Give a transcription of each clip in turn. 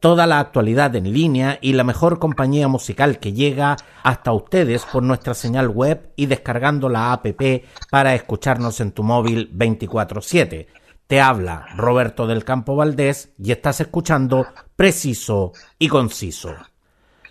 toda la actualidad en línea y la mejor compañía musical que llega hasta ustedes por nuestra señal web y descargando la app para escucharnos en tu móvil 24/7. Te habla Roberto del Campo Valdés y estás escuchando Preciso y Conciso.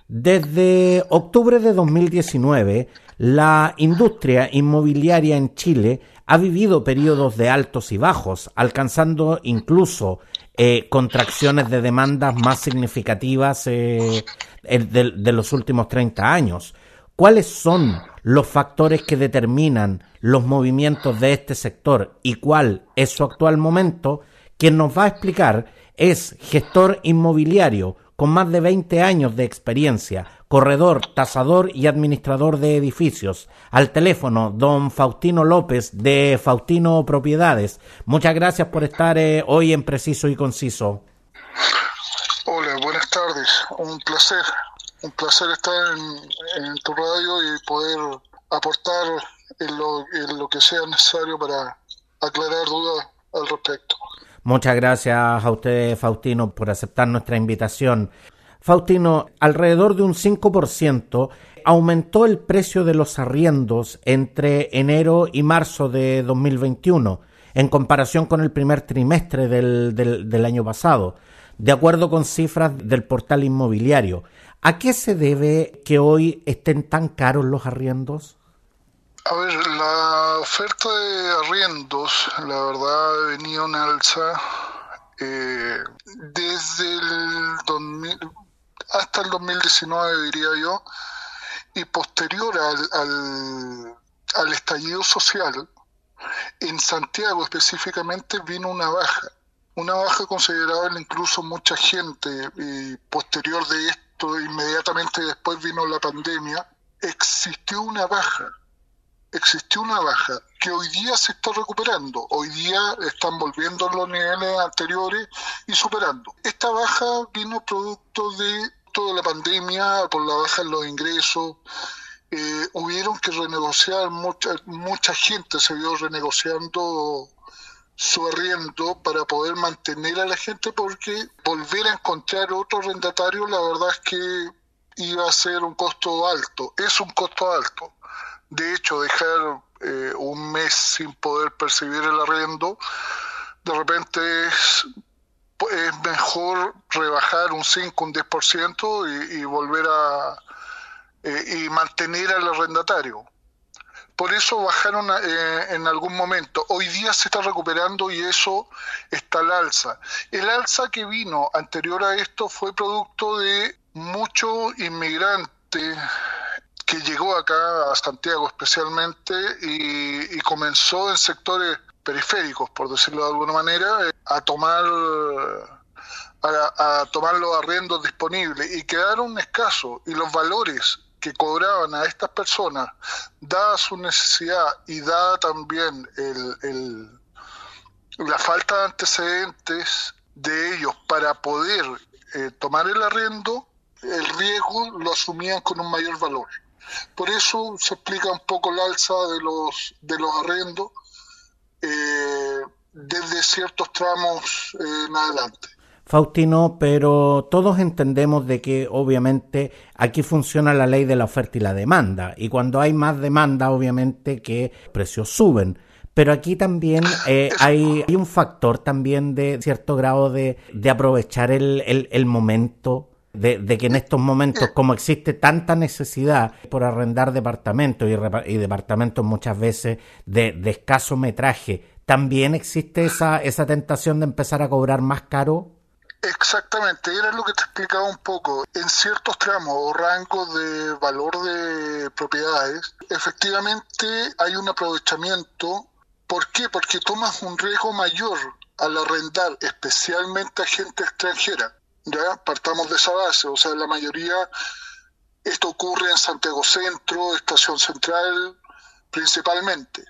Desde octubre de 2019, la industria inmobiliaria en Chile ha vivido periodos de altos y bajos, alcanzando incluso eh, contracciones de demandas más significativas eh, de, los últimos 30 años. ¿Cuáles son los factores que determinan los movimientos de este sector y cuál es su actual momento? Quien nos va a explicar es gestor inmobiliario con más de 20 años de experiencia, corredor, tasador y administrador de edificios. Al teléfono, don Faustino López de Faustino Propiedades. Muchas gracias por estar eh, hoy en Preciso y Conciso. Hola, buenas tardes. Un placer. Un placer estar en, tu radio y poder aportar en lo, en lo que sea necesario para aclarar dudas al respecto. Muchas gracias a usted, Faustino, por aceptar nuestra invitación. Faustino, alrededor de un 5% aumentó el precio de los arriendos entre enero y marzo de 2021 en comparación con el primer trimestre del, del, año pasado, de acuerdo con cifras del portal inmobiliario. ¿A qué se debe que hoy estén tan caros los arriendos? A ver, la oferta de arriendos, la verdad, venido en alza eh, desde el 2000, hasta el 2019, diría yo, y posterior al, al, estallido social, en Santiago específicamente vino una baja, una baja considerable, incluso mucha gente, y posterior de esto, inmediatamente después vino la pandemia, existió una baja, existió una baja que hoy día se está recuperando, hoy día están volviendo los niveles anteriores y superando. Esta baja vino producto de toda la pandemia, por la baja en los ingresos, eh, hubieron que renegociar, mucha, mucha gente se vio renegociando su arriendo para poder mantener a la gente porque volver a encontrar otro arrendatario la verdad es que iba a ser un costo alto, es un costo alto. De hecho, dejar eh, un mes sin poder percibir el arriendo, de repente es es mejor rebajar un 5, un 10% y, y volver a eh, y mantener al arrendatario. Por eso bajaron eh, en algún momento. Hoy día se está recuperando y eso está al alza. El alza que vino anterior a esto fue producto de mucho inmigrante que llegó acá a Santiago especialmente y comenzó en sectores periféricos, por decirlo de alguna manera, eh, a tomar a, tomar los arriendos disponibles y quedaron escasos y los valores que cobraban a estas personas, dada su necesidad y dada también el, la falta de antecedentes de ellos para poder eh, tomar el arriendo, el riesgo lo asumían con un mayor valor. Por eso se explica un poco el alza de los, de los arrendos eh, desde ciertos tramos eh, en adelante. Faustino, pero todos entendemos de que obviamente aquí funciona la ley de la oferta y la demanda, y cuando hay más demanda, obviamente que precios suben. Pero aquí también eh, hay, un factor también de cierto grado de, aprovechar el, el, momento de, que en estos momentos, como existe tanta necesidad por arrendar departamentos y, departamentos muchas veces de, de, escaso metraje, también existe esa, esa tentación de empezar a cobrar más caro. Exactamente, era lo que te explicaba un poco. En ciertos tramos o rangos de valor de propiedades, efectivamente hay un aprovechamiento. ¿Por qué? Porque tomas un riesgo mayor al arrendar, especialmente a gente extranjera Ya partamos de esa base, o sea, la mayoría, esto ocurre en Santiago Centro, Estación Central, principalmente.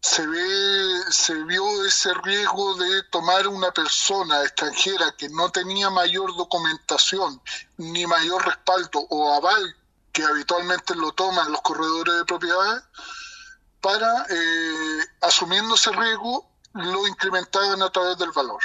Se ve, se vio ese riesgo de tomar una persona extranjera que no tenía mayor documentación ni mayor respaldo o aval que habitualmente lo toman los corredores de propiedades para, eh, asumiendo ese riesgo, lo incrementaban a través del valor.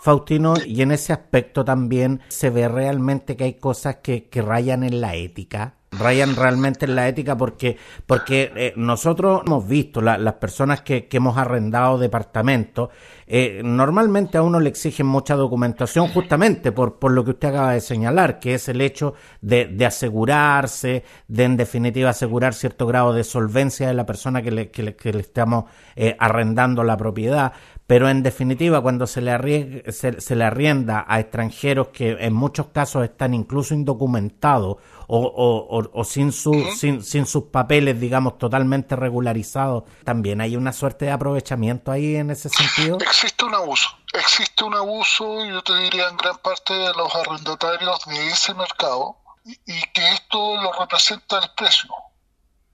Faustino, y en ese aspecto también se ve realmente que hay cosas que, que rayan en la ética rayan realmente en la ética porque porque eh, nosotros hemos visto las personas que, que, hemos arrendado departamentos eh, normalmente a uno le exigen mucha documentación justamente por, por lo que usted acaba de señalar que es el hecho de, de asegurarse de en definitiva asegurar cierto grado de solvencia de la persona que le, que le, que le estamos eh, arrendando la propiedad pero en definitiva cuando se le, se, se le arrienda a extranjeros que en muchos casos están incluso indocumentados o, o, sin, su, sin, sin, sus papeles, digamos, totalmente regularizados, también hay una suerte de aprovechamiento ahí en ese sentido. Existe un abuso, existe un abuso, yo te diría, en gran parte de los arrendatarios de ese mercado y que esto lo representa el precio.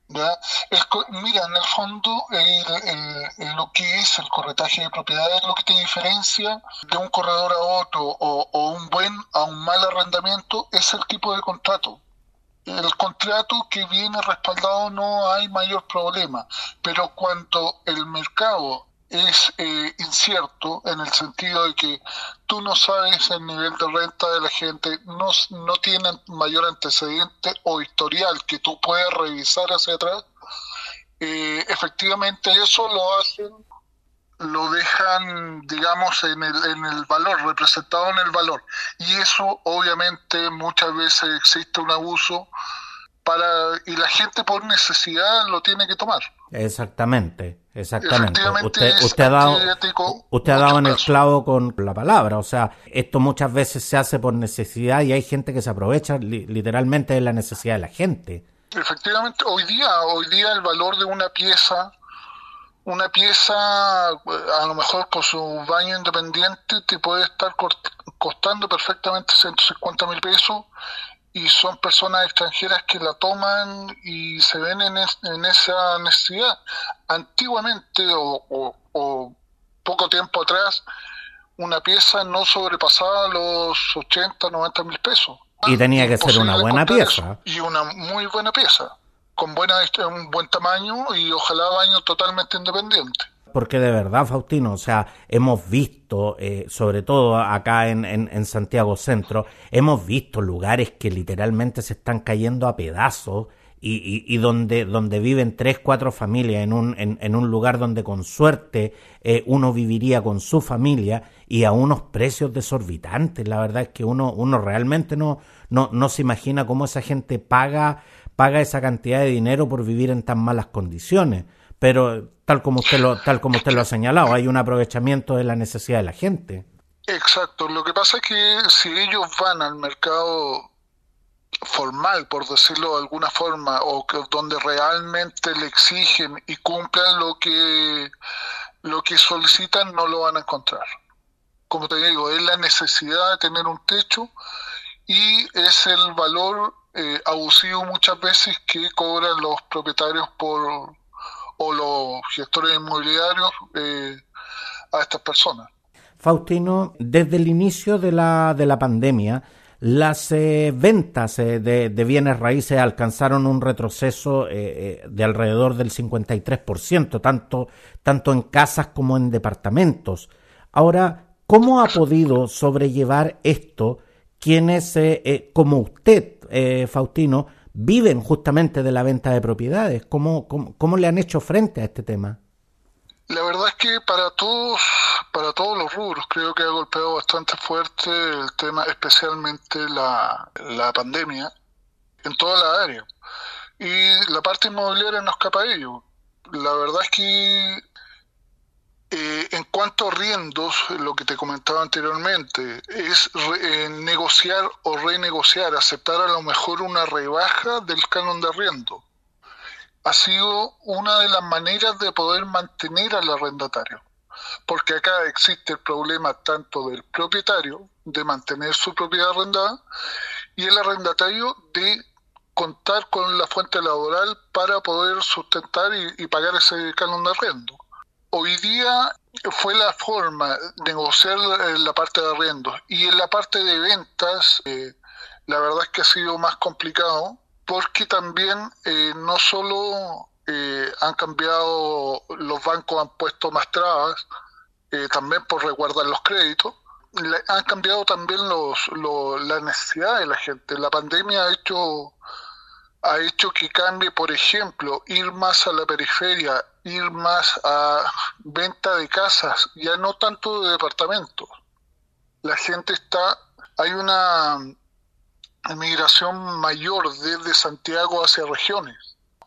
¿Ya? mira, en el fondo, lo que es el corretaje de propiedades, lo que te diferencia de un corredor a otro o, o un buen a un mal arrendamiento es el tipo de contrato el contrato que viene respaldado no hay mayor problema, pero cuando el mercado es eh, incierto en el sentido de que tú no sabes el nivel de renta de la gente, no, no tienen mayor antecedente o historial que tú puedas revisar hacia atrás, eh, efectivamente eso lo hacen lo dejan, digamos, en el, en el valor, representado en el valor. Y eso, obviamente, muchas veces existe un abuso para y la gente por necesidad lo tiene que tomar. Exactamente, exactamente. Usted, usted ha dado, usted ha dado en el clavo con la palabra, o sea, esto muchas veces se hace por necesidad y hay gente que se aprovecha literalmente de la necesidad de la gente. Efectivamente, hoy día, hoy día el valor de una pieza una pieza, a lo mejor con su baño independiente, te puede estar costando perfectamente 150 mil pesos y son personas extranjeras que la toman y se ven en, en esa necesidad. Antiguamente o, o, poco tiempo atrás, una pieza no sobrepasaba los 80, 90 mil pesos. Y tenía que ser una buena pieza. Y una muy buena pieza con buena, un buen tamaño y ojalá baño totalmente independiente. Porque de verdad, Faustino, o sea, hemos visto, eh, sobre todo acá en, Santiago Centro, hemos visto lugares que literalmente se están cayendo a pedazos y, donde, donde viven tres, cuatro familias en un, en, en un lugar donde con suerte eh, uno viviría con su familia y a unos precios desorbitantes. La verdad es que uno, uno realmente no, no, no se imagina cómo esa gente paga paga esa cantidad de dinero por vivir en tan malas condiciones. Pero tal como usted lo, tal como usted lo ha señalado, hay un aprovechamiento de la necesidad de la gente. Exacto. Lo que pasa es que si ellos van al mercado formal, por decirlo de alguna forma, o que, donde realmente le exigen y cumplan lo que lo que solicitan, no lo van a encontrar. Como te digo, es la necesidad de tener un techo y es el valor eh, abusivo muchas veces que cobran los propietarios por o los gestores inmobiliarios eh, a estas personas. Faustino, desde el inicio de la, de la pandemia, las eh, ventas de, de, bienes raíces alcanzaron un retroceso de alrededor del 53%, tanto, tanto en casas como en departamentos. Ahora, ¿cómo ha podido sobrellevar esto quienes, eh, eh, como usted, eh, Faustino, viven justamente de la venta de propiedades? ¿Cómo, ¿Cómo, le han hecho frente a este tema? La verdad es que para todos, para todos los rubros, creo que ha golpeado bastante fuerte el tema, especialmente la, la pandemia, en toda la área. Y la parte inmobiliaria no escapa a ello. La verdad es que eh, en cuanto a riendos, lo que te comentaba anteriormente, es eh, negociar o renegociar, aceptar a lo mejor una rebaja del canon de arriendo. Ha sido una de las maneras de poder mantener al arrendatario, porque acá existe el problema tanto del propietario de mantener su propiedad arrendada y el arrendatario de contar con la fuente laboral para poder sustentar y, pagar ese canon de arriendo. Hoy día fue la forma de negociar la parte de arriendo y en la parte de ventas eh, la verdad es que ha sido más complicado porque también eh, no solo eh, han cambiado, los bancos han puesto más trabas, también por resguardar los créditos, han cambiado también los, la necesidad de la gente. La pandemia ha hecho ha hecho que cambie, por ejemplo, ir más a la periferia, ir más a venta de casas, ya no tanto de departamentos. La gente está, hay una migración mayor desde Santiago hacia regiones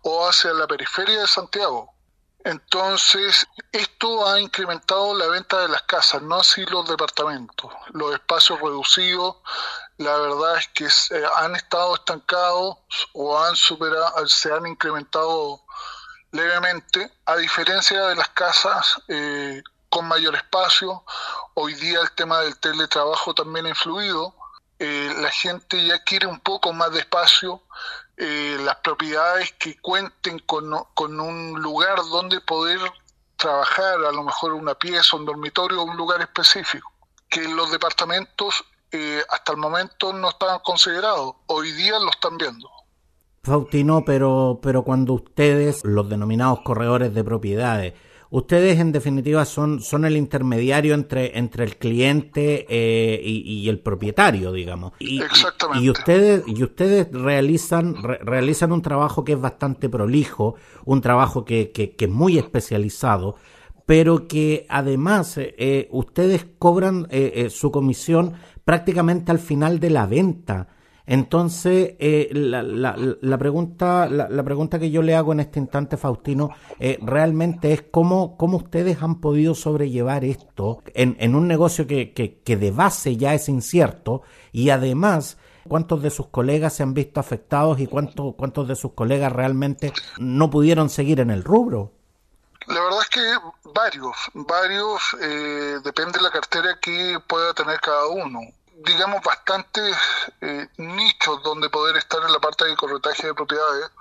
o hacia la periferia de Santiago. Entonces, esto ha incrementado la venta de las casas, no así los departamentos. Los espacios reducidos, la verdad es que han estado estancados o han superado, se han incrementado levemente, a diferencia de las casas eh, con mayor espacio. Hoy día el tema del teletrabajo también ha influido. Eh, la gente ya quiere un poco más de espacio, eh, las propiedades que cuenten con, con, un lugar donde poder trabajar, a lo mejor una pieza, un dormitorio, un lugar específico, que los departamentos eh, hasta el momento no estaban considerados, hoy día lo están viendo. Faustino, pero, pero cuando ustedes, los denominados corredores de propiedades, Ustedes, en definitiva, son, son el intermediario entre, entre el cliente eh, y, el propietario, digamos. Y, Exactamente. Y, ustedes, y ustedes realizan, realizan un trabajo que es bastante prolijo, un trabajo que, que, que es muy especializado, pero que además eh, ustedes cobran eh, su comisión prácticamente al final de la venta. Entonces, eh, la, la, la, pregunta, la, pregunta que yo le hago en este instante, Faustino, eh, realmente es cómo, cómo ustedes han podido sobrellevar esto en, en un negocio que, que, que de base ya es incierto y además cuántos de sus colegas se han visto afectados y cuántos, cuántos de sus colegas realmente no pudieron seguir en el rubro. La verdad es que varios, varios, eh, depende de la cartera que pueda tener cada uno digamos, bastantes eh, nichos donde poder estar en la parte de corretaje de propiedades.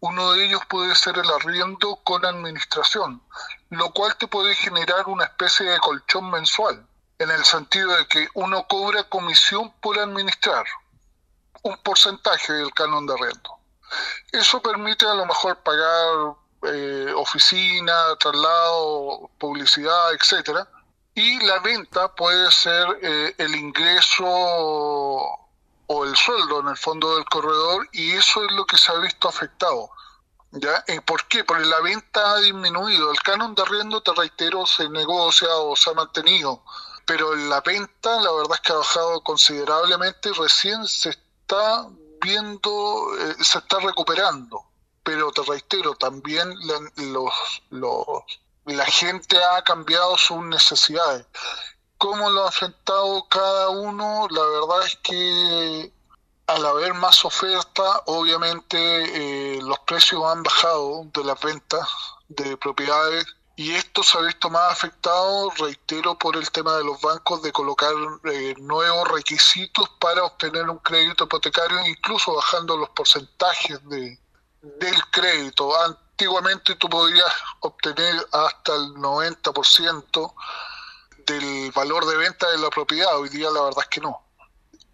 Uno de ellos puede ser el arriendo con administración, lo cual te puede generar una especie de colchón mensual, en el sentido de que uno cobra comisión por administrar un porcentaje del canon de arriendo. Eso permite a lo mejor pagar eh, oficina, traslado, publicidad, etcétera, y la venta puede ser eh, el ingreso o el sueldo en el fondo del corredor y eso es lo que se ha visto afectado. ¿Ya? ¿Por qué? Porque la venta ha disminuido. El canon de arriendo, te reitero, se negocia o se ha mantenido, pero la venta la verdad es que ha bajado considerablemente, recién se está viendo, eh, se está recuperando. Pero te reitero, también los, los la gente ha cambiado sus necesidades. ¿Cómo lo ha afectado cada uno? La verdad es que al haber más oferta, obviamente eh, los precios han bajado de las ventas de propiedades y esto se ha visto más afectado, reitero, por el tema de los bancos de colocar eh, nuevos requisitos para obtener un crédito hipotecario, incluso bajando los porcentajes de, del crédito antiguamente tú podías obtener hasta el 90% del valor de venta de la propiedad, hoy día la verdad es que no.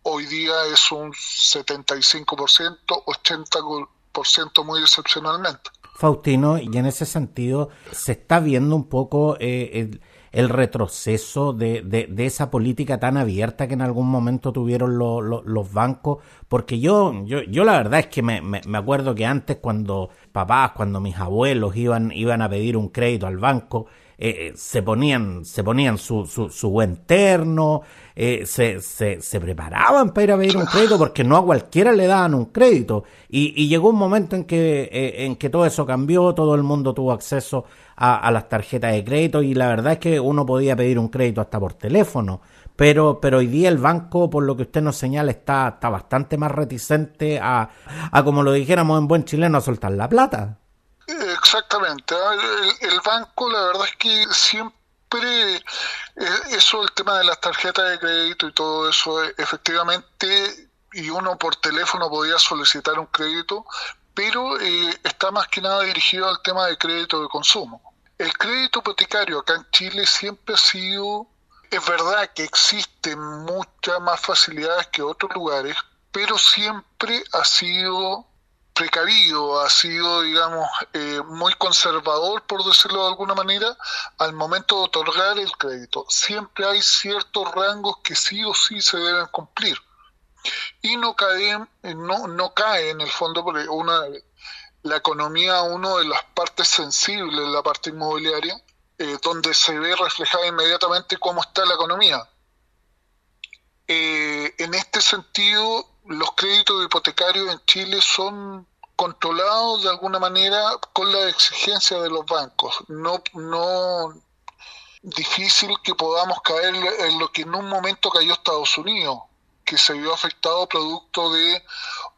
Hoy día es un 75%, 80% muy excepcionalmente. Faustino, y en ese sentido se está viendo un poco eh, el el retroceso de, de, esa política tan abierta que en algún momento tuvieron los bancos, porque yo, yo, yo la verdad es que me, me, acuerdo que antes cuando papás, cuando mis abuelos iban, iban a pedir un crédito al banco, eh, eh, se ponían, se ponían su, su, buen terno, eh, se, se, se, preparaban para ir a pedir un crédito porque no a cualquiera le daban un crédito. Y, y llegó un momento en que, en que todo eso cambió, todo el mundo tuvo acceso a, las tarjetas de crédito y la verdad es que uno podía pedir un crédito hasta por teléfono. Pero, pero hoy día el banco, por lo que usted nos señala, está, está bastante más reticente a, a, como lo dijéramos en buen chileno, a soltar la plata. Exactamente. El, el, banco, la verdad es que siempre siempre eh, eso, el tema de las tarjetas de crédito y todo eso, eh, efectivamente, y uno por teléfono podía solicitar un crédito, pero eh, está más que nada dirigido al tema de crédito de consumo. El crédito hipotecario acá en Chile siempre ha sido, es verdad que existen muchas más facilidades que otros lugares, pero siempre ha sido precavido, ha sido, digamos, eh, muy conservador, por decirlo de alguna manera, al momento de otorgar el crédito. Siempre hay ciertos rangos que sí o sí se deben cumplir. Y no cae, no, no cae en el fondo, porque una, la economía, una de las partes sensibles la parte inmobiliaria, eh, donde se ve reflejada inmediatamente cómo está la economía. Eh, en este sentido, los créditos hipotecarios en Chile son controlados de alguna manera con la exigencia de los bancos. No, no difícil que podamos caer en lo que en un momento cayó Estados Unidos, que se vio afectado producto de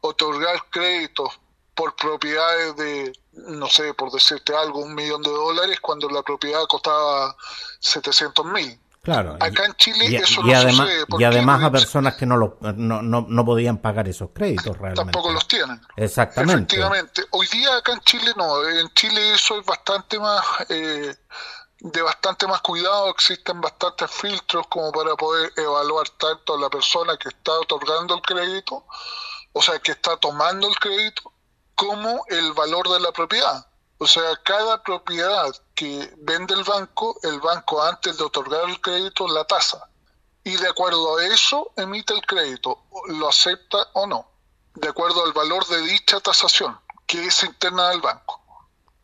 otorgar créditos por propiedades de, no sé, por decirte algo, un millón de dólares cuando la propiedad costaba 700 mil. Claro. Acá en Chile y, eso y no además, sucede. Y además a personas que no, lo, no, no, no podían pagar esos créditos realmente. Tampoco los tienen. Exactamente. Efectivamente. Hoy día acá en Chile no. En Chile eso es bastante más... Eh, de bastante más cuidado, existen bastantes filtros como para poder evaluar tanto a la persona que está otorgando el crédito, o sea, que está tomando el crédito, como el valor de la propiedad. O sea, cada propiedad que vende el banco, el banco antes de otorgar el crédito la tasa. Y de acuerdo a eso emite el crédito, lo acepta o no, de acuerdo al valor de dicha tasación, que es interna del banco.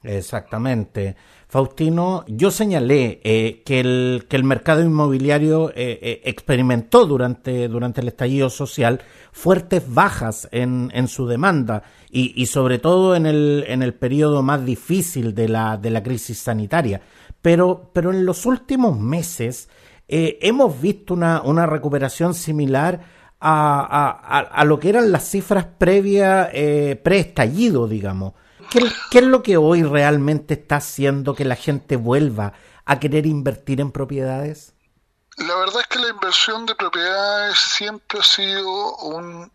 Exactamente. Faustino, yo señalé eh, que, el, que el mercado inmobiliario eh, eh, experimentó durante, durante el estallido social fuertes bajas en, en su demanda y, y, sobre todo en el, en el periodo más difícil de la, de la crisis sanitaria. Pero, pero en los últimos meses hemos visto una, una recuperación similar a, a, a, lo que eran las cifras previas, pre-estallido, digamos. ¿Qué, ¿Qué, es lo que hoy realmente está haciendo que la gente vuelva a querer invertir en propiedades? La verdad es que la inversión de propiedades siempre ha sido un,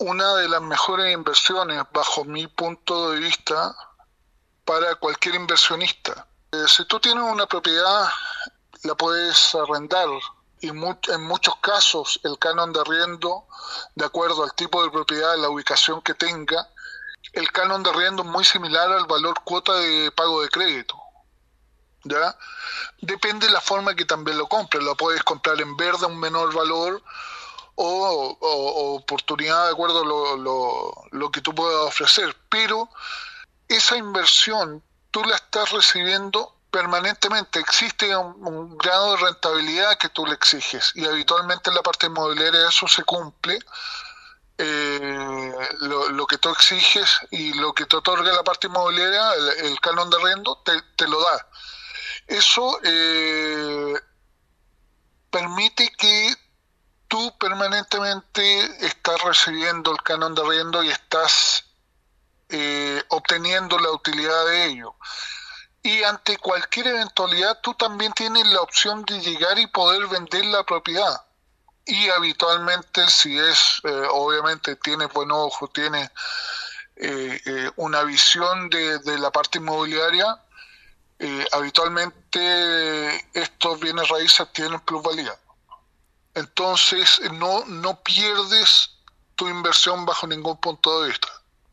una de las mejores inversiones, bajo mi punto de vista, para cualquier inversionista. Eh, si tú tienes una propiedad, la puedes arrendar y en muchos casos el canon de arriendo, de acuerdo al tipo de propiedad, la ubicación que tenga, el canon de arriendo es muy similar al valor cuota de pago de crédito. ¿Ya? Depende de la forma que también lo compres. Lo puedes comprar en verde a un menor valor o, oportunidad de acuerdo a lo, lo, lo, que tú puedas ofrecer. Pero esa inversión tú la estás recibiendo permanentemente. Existe un, un grado de rentabilidad que tú le exiges y habitualmente en la parte inmobiliaria eso se cumple eh, lo, lo, que tú exiges y lo que te otorga la parte inmobiliaria, el, el canon de arriendo, te, te, lo da. Eso eh, permite que tú permanentemente estás recibiendo el canon de arriendo y estás eh, obteniendo la utilidad de ello. Y ante cualquier eventualidad tú también tienes la opción de llegar y poder vender la propiedad y habitualmente si es, eh, obviamente tiene buen ojo, tiene eh, eh, una visión de, la parte inmobiliaria, habitualmente estos bienes raíces tienen plusvalía. Entonces no, no pierdes tu inversión bajo ningún punto de vista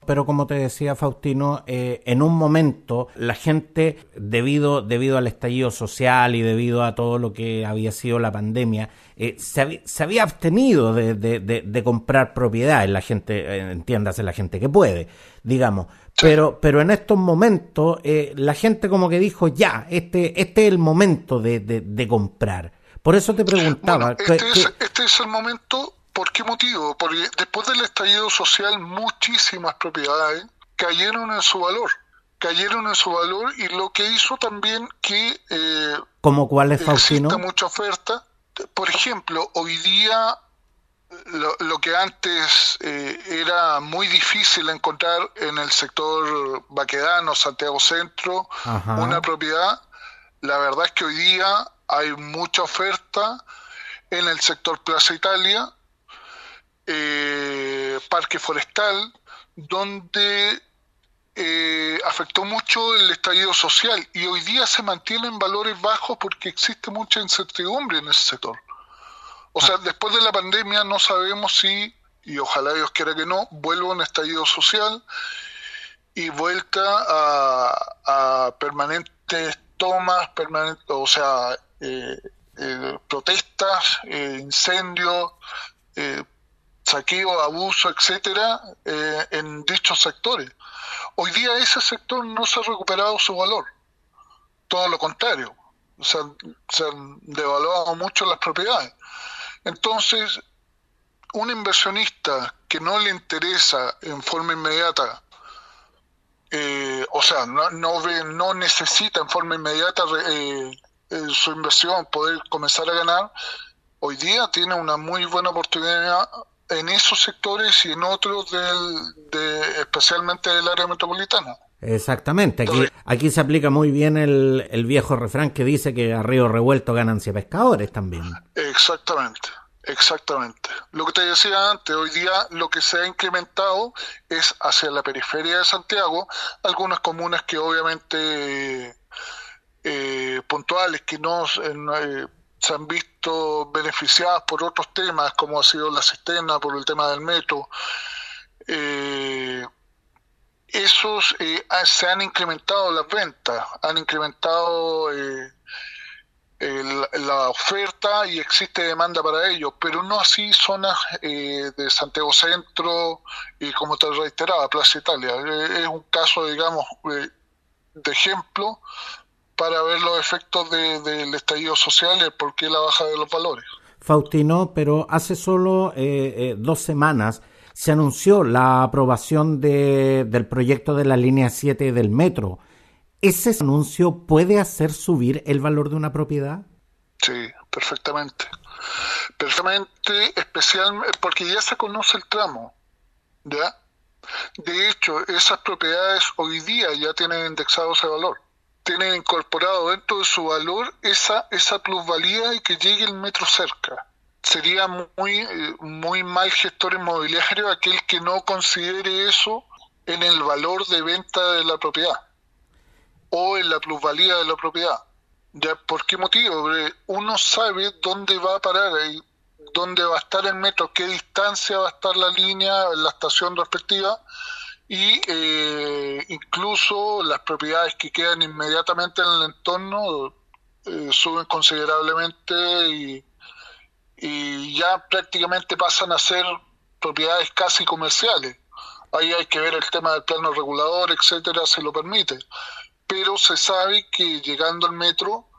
pero como te decía Faustino, eh, en un momento la gente, debido, debido al estallido social y debido a todo lo que había sido la pandemia, eh, se, había, se, había abstenido de, de, de, de, comprar propiedades, la gente, eh, entiéndase, la gente que puede, digamos. Pero, pero en estos momentos eh, la gente como que dijo, ya, este, este es el momento de, comprar. Por eso te preguntaba. Bueno, este, que, es, este es el momento ¿Por qué motivo? Porque después del estallido social muchísimas propiedades cayeron en su valor, cayeron en su valor y lo que hizo también que... Eh, ¿Cómo cuál es, Faustino? Mucha oferta. Por ejemplo, hoy día lo, lo que antes eh, era muy difícil encontrar en el sector Baquedano, Santiago Centro, Ajá. una propiedad, la verdad es que hoy día hay mucha oferta en el sector Plaza Italia, eh, Parque Forestal, donde eh, afectó mucho el estallido social y hoy día se mantienen valores bajos porque existe mucha incertidumbre en ese sector. O sea, después de la pandemia no sabemos si, y ojalá Dios quiera que no, vuelva un estallido social y vuelta a, permanentes tomas, permanentes, o sea, protestas, incendios, saqueo, abuso, etcétera, en dichos sectores. Hoy día ese sector no se ha recuperado su valor, todo lo contrario, se han, devaluado mucho las propiedades. Entonces, un inversionista que no le interesa en forma inmediata, eh, o sea, no, necesita en forma inmediata eh, eh, su inversión poder comenzar a ganar, hoy día tiene una muy buena oportunidad en esos sectores y en otros del, de, especialmente del área metropolitana. Exactamente, aquí, aquí se aplica muy bien el, el viejo refrán que dice que a río revuelto ganancia pescadores también. Exactamente, exactamente. Lo que te decía antes, hoy día lo que se ha incrementado es hacia la periferia de Santiago, algunas comunas que obviamente eh, puntuales, que no, eh, se han visto beneficiadas por otros temas, como ha sido la cisterna, por el tema del metro. Eh, esos eh, se han incrementado las ventas, han incrementado eh, la oferta y existe demanda para ellos, pero no así zonas de Santiago Centro y como te reiteraba, Plaza Italia. es un caso, digamos, de ejemplo para ver los efectos del estallido social y por qué la baja de los valores. Faustino, pero hace solo eh, eh, dos semanas se anunció la aprobación de, del proyecto de la línea 7 del metro. ¿Ese anuncio puede hacer subir el valor de una propiedad? Sí, perfectamente. Perfectamente, especialmente porque ya se conoce el tramo. ¿ya? De hecho, esas propiedades hoy día ya tienen indexado ese valor tienen incorporado dentro de su valor esa, esa plusvalía y que llegue el metro cerca. Sería muy, muy mal gestor inmobiliario aquel que no considere eso en el valor de venta de la propiedad o en la plusvalía de la propiedad. ¿Ya? ¿Por qué motivo? uno sabe dónde va a parar, dónde va a estar el metro, qué distancia va a estar la línea, la estación respectiva, y eh, incluso las propiedades que quedan inmediatamente en el entorno eh, suben considerablemente y, y, ya prácticamente pasan a ser propiedades casi comerciales. Ahí hay que ver el tema del plano regulador, etcétera, se lo permite. Pero se sabe que llegando al metro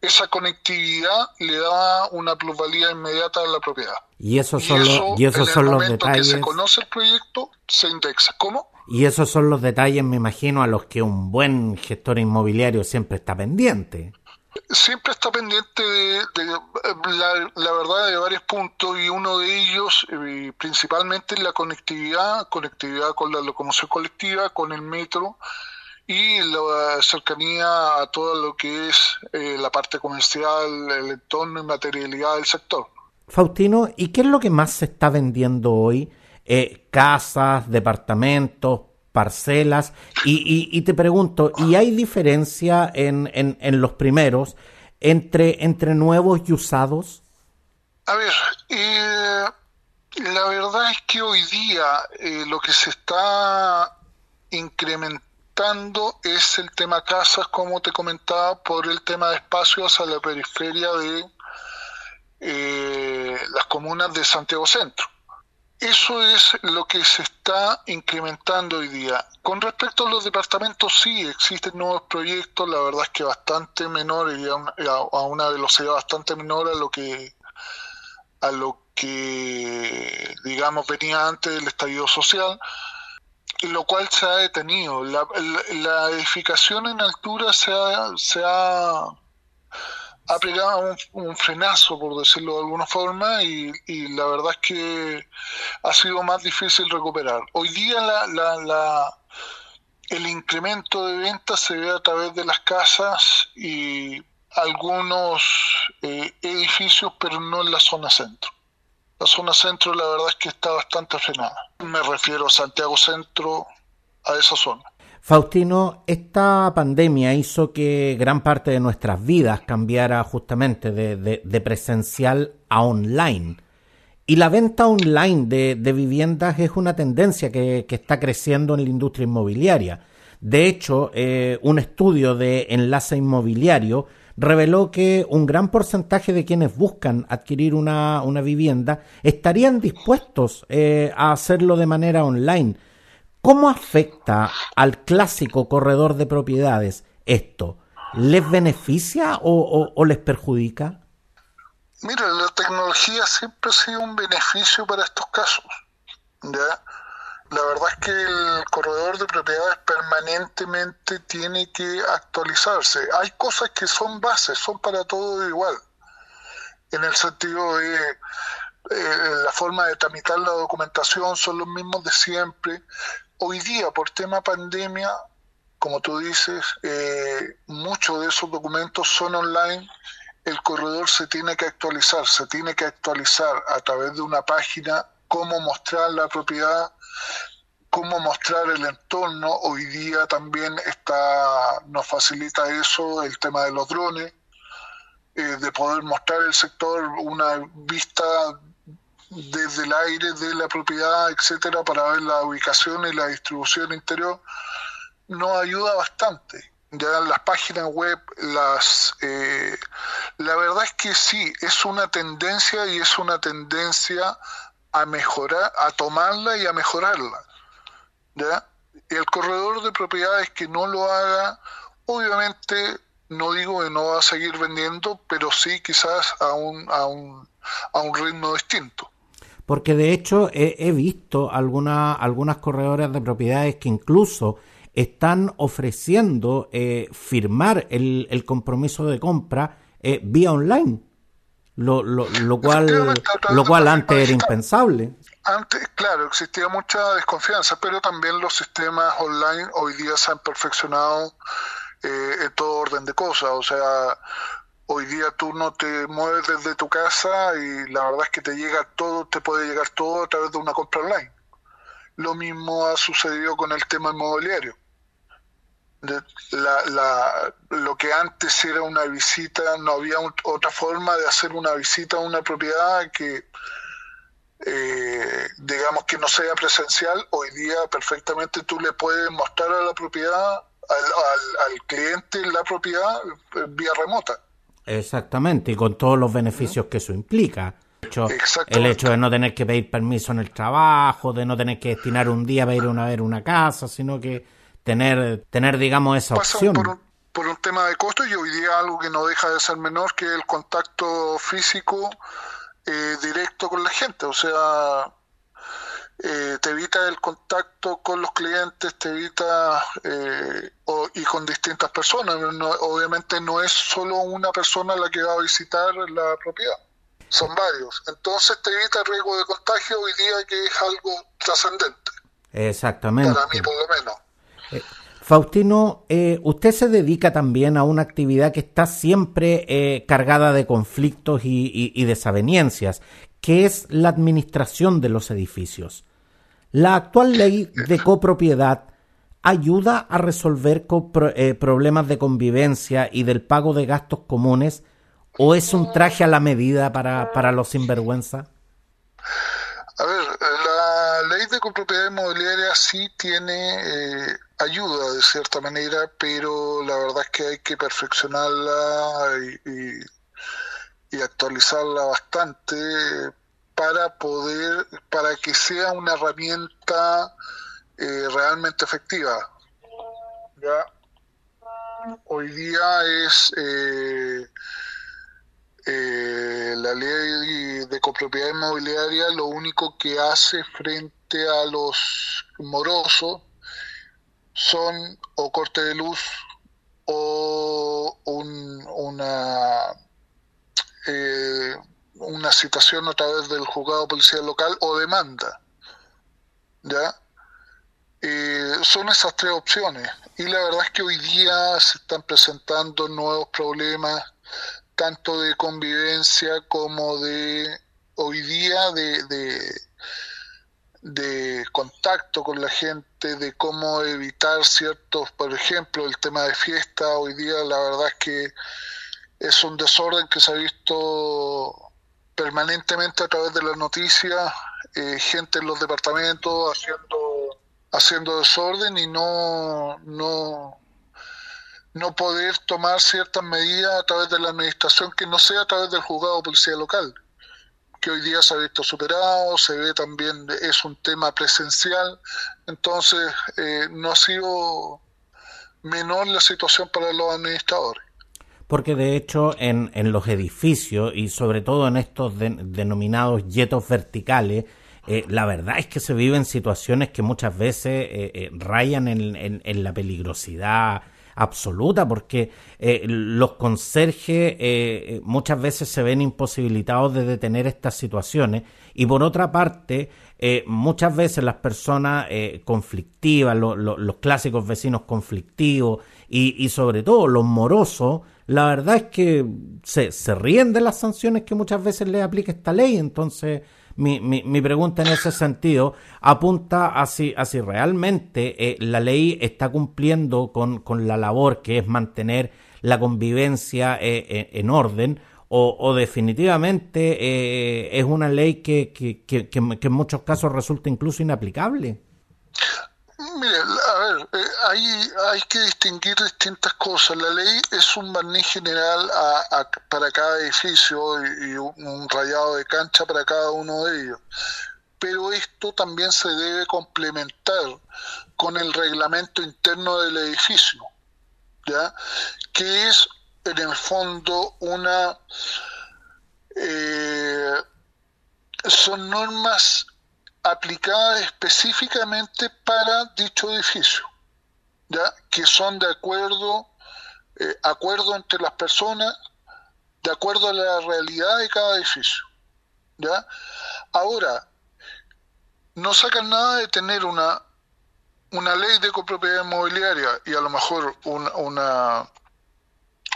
esa conectividad le da una plusvalía inmediata a la propiedad. Y esos son, los, y esos son los detalles. Que se conoce el proyecto, se indexa. ¿Cómo? Y esos son los detalles, me imagino, a los que un buen gestor inmobiliario siempre está pendiente. Siempre está pendiente de, la, la, verdad de varios puntos y uno de ellos eh, principalmente la conectividad, conectividad con la locomoción colectiva, con el metro, y la cercanía a todo lo que es eh, la parte comercial, el entorno y materialidad del sector. Faustino, ¿y qué es lo que más se está vendiendo hoy? Eh, casas, departamentos, parcelas. Y, te pregunto, ¿y hay diferencia en, en, los primeros entre, entre nuevos y usados? A ver, eh, la verdad es que hoy día lo que se está incrementando es el tema casas, como te comentaba, por el tema de espacios a la periferia de eh, las comunas de Santiago Centro. Eso es lo que se está incrementando hoy día. Con respecto a los departamentos, sí, existen nuevos proyectos, la verdad es que bastante menores y a una, velocidad bastante menor a lo que a lo que digamos venía antes del estallido social lo cual se ha detenido. La, edificación en altura se ha, se ha, pegado un, frenazo, por decirlo de alguna forma, y, la verdad es que ha sido más difícil recuperar. Hoy día la, la, el incremento de ventas se ve a través de las casas y algunos eh, edificios, pero no en la zona centro. La zona centro la verdad es que está bastante frenada. Me refiero a Santiago Centro, a esa zona. Faustino, esta pandemia hizo que gran parte de nuestras vidas cambiara justamente de, presencial a online. Y la venta online de, viviendas es una tendencia que, está creciendo en la industria inmobiliaria. De hecho, eh, un estudio de enlace inmobiliario reveló que un gran porcentaje de quienes buscan adquirir una, vivienda estarían dispuestos eh, a hacerlo de manera online ¿Cómo afecta al clásico corredor de propiedades esto? ¿Les beneficia o, les perjudica? Mira, la tecnología siempre ha sido un beneficio para estos casos. ¿ya? La verdad es que el corredor de propiedades permanentemente tiene que actualizarse. Hay cosas que son bases, son para todo igual. En el sentido de eh, la forma de tramitar la documentación son los mismos de siempre, hoy día, por tema pandemia, como tú dices, eh, muchos de esos documentos son online. El corredor se tiene que actualizar, se tiene que actualizar a través de una página cómo mostrar la propiedad, cómo mostrar el entorno. Hoy día también está, nos facilita eso el tema de los drones, eh, de poder mostrar el sector, una vista desde el aire de la propiedad, etcétera, para ver la ubicación y la distribución interior, nos ayuda bastante. Ya las páginas web, las, eh, la verdad es que sí, es una tendencia y es una tendencia a mejorar, a tomarla y a mejorarla. ¿ya? El corredor de propiedades que no lo haga, obviamente no digo que no va a seguir vendiendo, pero sí quizás a un, a un, a un ritmo distinto porque de hecho he, visto algunas corredoras de propiedades que incluso están ofreciendo eh, firmar el, compromiso de compra eh, vía online, lo, lo, cual, lo cual antes era impensable. Antes, claro, existía mucha desconfianza, pero también los sistemas online hoy día se han perfeccionado eh, en todo orden de cosas. O sea, Hoy día tú no te mueves desde tu casa y la verdad es que te llega todo, te puede llegar todo a través de una compra online. Lo mismo ha sucedido con el tema inmobiliario. lo que antes era una visita, no había otra forma de hacer una visita a una propiedad que, eh, digamos, que no sea presencial. Hoy día perfectamente tú le puedes mostrar a la propiedad, al, al cliente la propiedad eh, vía remota. Exactamente, y con todos los beneficios que eso implica. El hecho de no tener que pedir permiso en el trabajo, de no tener que destinar un día para ir a ver una casa, sino que tener, tener digamos, esa opción. Por un, por un tema de costo y hoy día algo que no deja de ser menor que el contacto físico eh, directo con la gente. O sea, eh, te evita el contacto con los clientes, te evita eh, y con distintas personas. obviamente no es solo una persona la que va a visitar la propiedad, son varios. Entonces te evita el riesgo de contagio hoy día que es algo trascendente. Exactamente. Para mí por lo menos. Eh, Faustino, usted se dedica también a una actividad que está siempre cargada de conflictos y, y desavenencias, que es la administración de los edificios. La actual ley de copropiedad ayuda a resolver eh, problemas de convivencia y del pago de gastos comunes o es un traje a la medida para, para los sinvergüenza? A ver, la ley de copropiedad inmobiliaria sí tiene eh, ayuda de cierta manera, pero la verdad es que hay que perfeccionarla y, y actualizarla bastante para poder, para que sea una herramienta eh, realmente efectiva. Hoy día es eh, eh, la ley de copropiedad inmobiliaria lo único que hace frente a los morosos son o corte de luz o un, una una citación a través del juzgado policial local o demanda. ¿Ya? Eh, son esas tres opciones. Y la verdad es que hoy día se están presentando nuevos problemas tanto de convivencia como de hoy día de, de, contacto con la gente, de cómo evitar ciertos, por ejemplo, el tema de fiesta, hoy día la verdad es que es un desorden que se ha visto permanentemente a través de las noticias, eh, gente en los departamentos haciendo haciendo desorden y no, no, no poder tomar ciertas medidas a través de la administración que no sea a través del juzgado de policía local, que hoy día se ha visto superado, se ve también, es un tema presencial, entonces eh, no ha sido menor la situación para los administradores. Porque de hecho en, en los edificios y sobre todo en estos denominados yetos verticales, eh, la verdad es que se viven situaciones que muchas veces eh, eh, rayan en, en, la peligrosidad absoluta, porque los conserjes muchas veces se ven imposibilitados de detener estas situaciones. Y por otra parte, muchas veces las personas conflictivas, los clásicos vecinos conflictivos y, y, sobre todo los morosos, la verdad es que se, se ríen de las sanciones que muchas veces le aplica esta ley, entonces mi, mi, pregunta en ese sentido apunta a si, realmente eh, la ley está cumpliendo con, la labor que es mantener la convivencia eh, eh, en orden o, definitivamente es una ley que, que, que en muchos casos resulta incluso inaplicable. Mire, a ver, eh, hay, hay que distinguir distintas cosas. La ley es un barniz general para cada edificio y, un rayado de cancha para cada uno de ellos. Pero esto también se debe complementar con el reglamento interno del edificio, ¿ya? Que es en el fondo una... Eh, son normas aplicada específicamente para dicho edificio, ¿ya? que son de acuerdo, eh, acuerdo entre las personas, de acuerdo a la realidad de cada edificio. ¿ya? Ahora, no sacan nada de tener una, una ley de copropiedad inmobiliaria y a lo mejor una,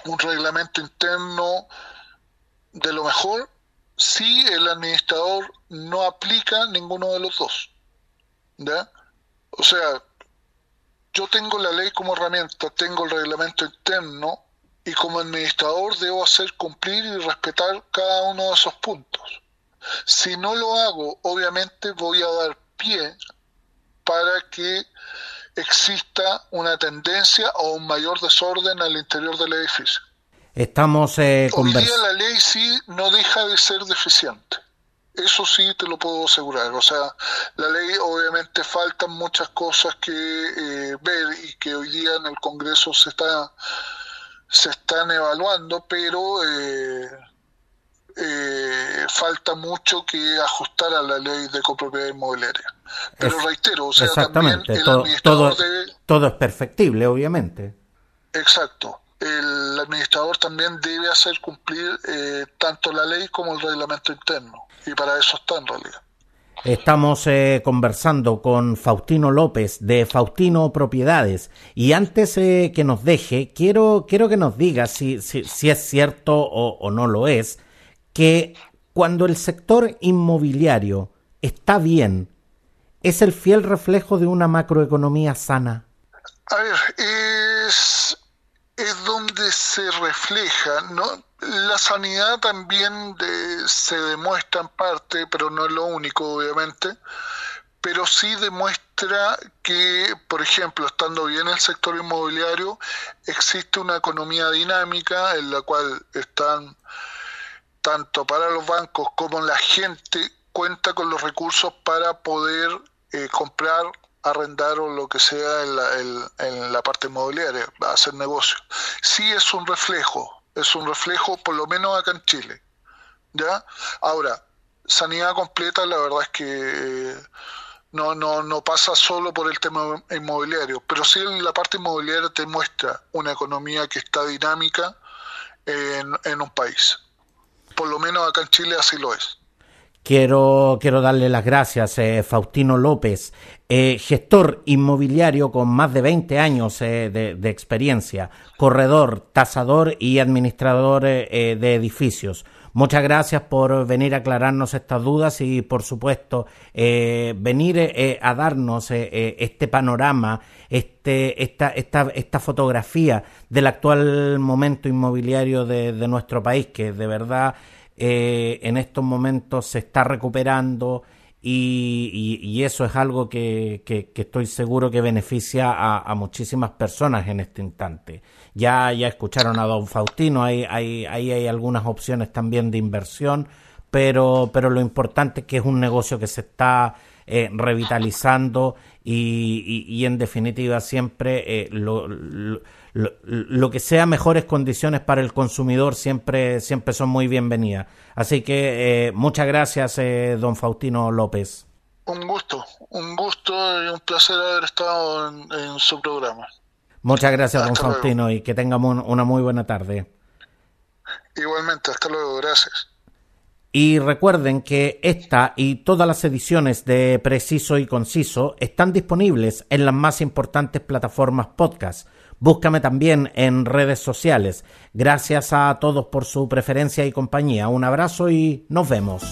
un reglamento interno de lo mejor si el administrador no aplica ninguno de los dos. O sea, yo tengo la ley como herramienta, tengo el reglamento interno y como administrador debo hacer cumplir y respetar cada uno de esos puntos. Si no lo hago, obviamente voy a dar pie para que exista una tendencia o un mayor desorden al interior del edificio. Estamos eh, día la ley sí no deja de ser deficiente. Eso sí te lo puedo asegurar. O sea, la ley obviamente faltan muchas cosas que eh, ver y que hoy día en el Congreso se está se están evaluando, pero eh, eh, falta mucho que ajustar a la ley de copropiedad inmobiliaria. Pero reitero, o sea, también el todo, todo, todo es perfectible, obviamente. Exacto el administrador también debe hacer cumplir eh, tanto la ley como el reglamento interno. Y para eso está en realidad. Estamos eh, conversando con Faustino López de Faustino Propiedades y antes eh, que nos deje, quiero, quiero que nos diga si, si, es cierto o, o, no lo es, que cuando el sector inmobiliario está bien, es el fiel reflejo de una macroeconomía sana. A ver, es es donde se refleja, ¿no? La sanidad también se demuestra en parte, pero no es lo único, obviamente, pero sí demuestra que, por ejemplo, estando bien el sector inmobiliario, existe una economía dinámica en la cual están, tanto para los bancos como la gente, cuenta con los recursos para poder eh, comprar arrendar o lo que sea en la, en, la parte inmobiliaria, a hacer negocio. Sí es un reflejo, es un reflejo por lo menos acá en Chile. ¿Ya? Ahora, sanidad completa, la verdad es que no, no, no pasa solo por el tema inmobiliario, pero sí la parte inmobiliaria te muestra una economía que está dinámica en, en un país. Por lo menos acá en Chile así lo es. Quiero, quiero darle las gracias, a Faustino López, eh, gestor inmobiliario con más de 20 años eh, de, experiencia, corredor, tasador y administrador eh, de edificios. Muchas gracias por venir a aclararnos estas dudas y, por supuesto, venir a darnos este panorama, este, esta, esta, esta fotografía del actual momento inmobiliario de nuestro país, que de verdad en estos momentos se está recuperando y, eso es algo que, estoy seguro que beneficia a, muchísimas personas en este instante. Ya, ya escucharon a don Faustino, ahí hay, hay, algunas opciones también de inversión, pero, pero lo importante es que es un negocio que se está eh, revitalizando y, en definitiva siempre eh, lo lo, que sea mejores condiciones para el consumidor siempre, siempre son muy bienvenidas. Así que eh, muchas gracias, eh, don Faustino López. Un gusto, un gusto y un placer haber estado en, su programa. Muchas gracias, don Faustino, y que tengamos una muy buena tarde. Igualmente, hasta luego, gracias. Y recuerden que esta y todas las ediciones de Preciso y Conciso están disponibles en las más importantes plataformas podcast Búscame también en redes sociales. Gracias a todos por su preferencia y compañía. Un abrazo y nos vemos.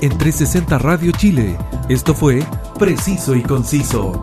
En 360 Radio Chile, esto fue Preciso y Conciso.